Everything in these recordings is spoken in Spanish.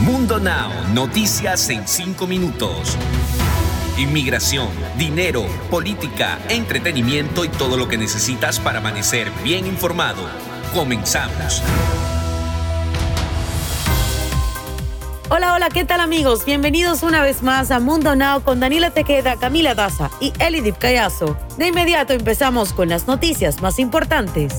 Mundo Now, noticias en 5 minutos. Inmigración, dinero, política, entretenimiento y todo lo que necesitas para amanecer bien informado. Comenzamos. Hola, hola, ¿qué tal amigos? Bienvenidos una vez más a Mundo Now con Daniela Tequeda, Camila Daza y Elidip Cayazo. De inmediato empezamos con las noticias más importantes.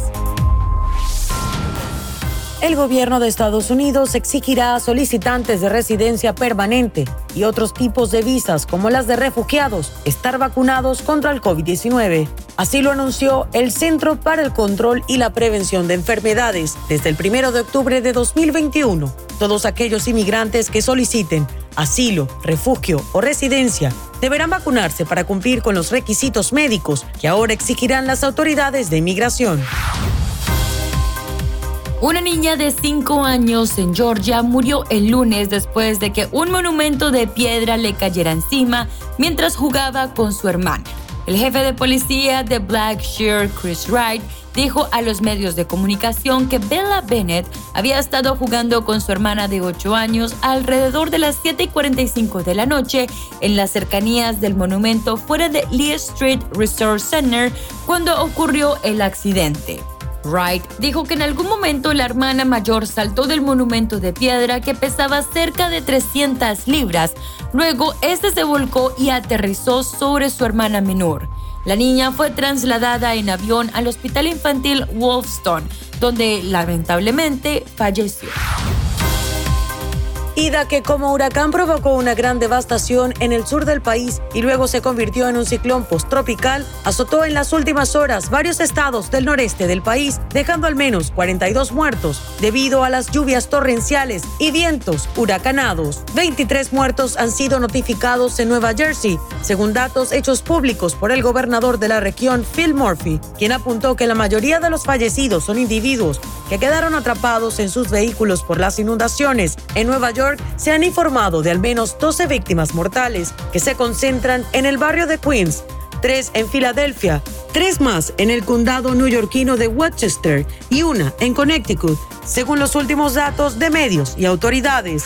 El gobierno de Estados Unidos exigirá a solicitantes de residencia permanente y otros tipos de visas como las de refugiados estar vacunados contra el COVID-19. Así lo anunció el Centro para el Control y la Prevención de Enfermedades desde el 1 de octubre de 2021. Todos aquellos inmigrantes que soliciten asilo, refugio o residencia deberán vacunarse para cumplir con los requisitos médicos que ahora exigirán las autoridades de inmigración. Una niña de 5 años en Georgia murió el lunes después de que un monumento de piedra le cayera encima mientras jugaba con su hermana. El jefe de policía de Blackshear, Chris Wright, dijo a los medios de comunicación que Bella Bennett había estado jugando con su hermana de 8 años alrededor de las 7:45 de la noche en las cercanías del monumento fuera de Lee Street Resort Center cuando ocurrió el accidente. Wright dijo que en algún momento la hermana mayor saltó del monumento de piedra que pesaba cerca de 300 libras. Luego, este se volcó y aterrizó sobre su hermana menor. La niña fue trasladada en avión al hospital infantil Wolfstone, donde lamentablemente falleció. Ida que como huracán provocó una gran devastación en el sur del país y luego se convirtió en un ciclón posttropical, azotó en las últimas horas varios estados del noreste del país, dejando al menos 42 muertos debido a las lluvias torrenciales y vientos huracanados. 23 muertos han sido notificados en Nueva Jersey, según datos hechos públicos por el gobernador de la región, Phil Murphy, quien apuntó que la mayoría de los fallecidos son individuos que quedaron atrapados en sus vehículos por las inundaciones. En Nueva York, se han informado de al menos 12 víctimas mortales que se concentran en el barrio de Queens, tres en Filadelfia, tres más en el condado neoyorquino de Westchester y una en Connecticut, según los últimos datos de medios y autoridades.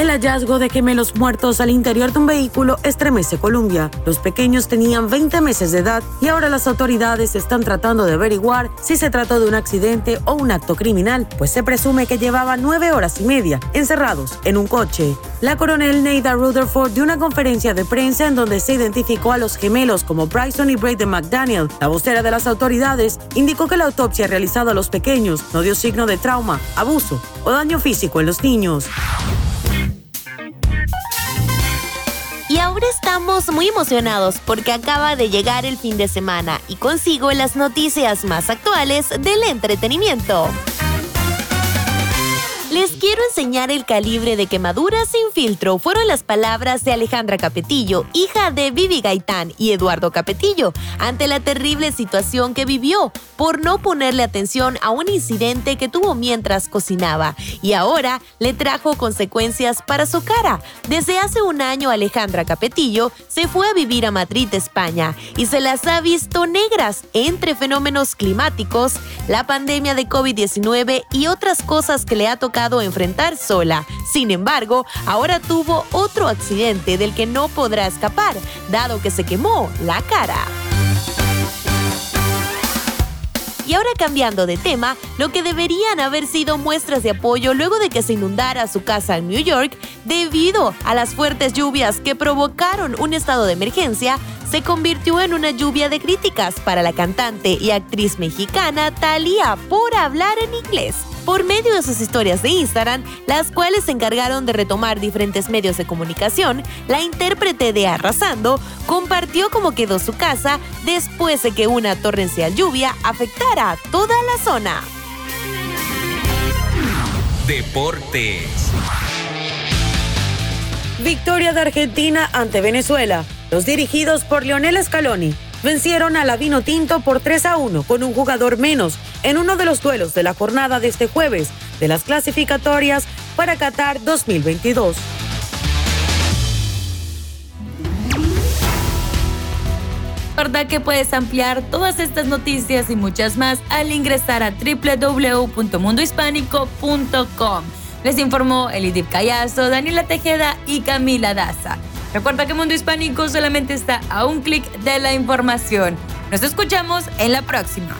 El hallazgo de gemelos muertos al interior de un vehículo estremece Colombia. Los pequeños tenían 20 meses de edad y ahora las autoridades están tratando de averiguar si se trató de un accidente o un acto criminal, pues se presume que llevaban nueve horas y media encerrados en un coche. La coronel Neida Rutherford dio una conferencia de prensa en donde se identificó a los gemelos como Bryson y Braden McDaniel. La vocera de las autoridades indicó que la autopsia realizada a los pequeños no dio signo de trauma, abuso o daño físico en los niños. Estamos muy emocionados porque acaba de llegar el fin de semana y consigo las noticias más actuales del entretenimiento. Les quiero enseñar el calibre de quemadura sin filtro. Fueron las palabras de Alejandra Capetillo, hija de Vivi Gaitán y Eduardo Capetillo, ante la terrible situación que vivió por no ponerle atención a un incidente que tuvo mientras cocinaba. Y ahora le trajo consecuencias para su cara. Desde hace un año Alejandra Capetillo se fue a vivir a Madrid, España, y se las ha visto negras entre fenómenos climáticos, la pandemia de COVID-19 y otras cosas que le ha tocado enfrentar sola. Sin embargo, ahora tuvo otro accidente del que no podrá escapar, dado que se quemó la cara. Y ahora cambiando de tema, lo que deberían haber sido muestras de apoyo luego de que se inundara su casa en New York debido a las fuertes lluvias que provocaron un estado de emergencia, se convirtió en una lluvia de críticas para la cantante y actriz mexicana Thalía por hablar en inglés por medio de sus historias de Instagram, las cuales se encargaron de retomar diferentes medios de comunicación, la intérprete de Arrasando compartió cómo quedó su casa después de que una torrencial lluvia afectara a toda la zona. Deportes. Victoria de Argentina ante Venezuela. Los dirigidos por Lionel Scaloni vencieron a la Vino Tinto por 3 a 1 con un jugador menos en uno de los duelos de la jornada de este jueves de las clasificatorias para Qatar 2022. Recuerda que puedes ampliar todas estas noticias y muchas más al ingresar a www.mundohispánico.com. Les informó Elidip Callazo, Daniela Tejeda y Camila Daza. Recuerda que Mundo Hispánico solamente está a un clic de la información. Nos escuchamos en la próxima.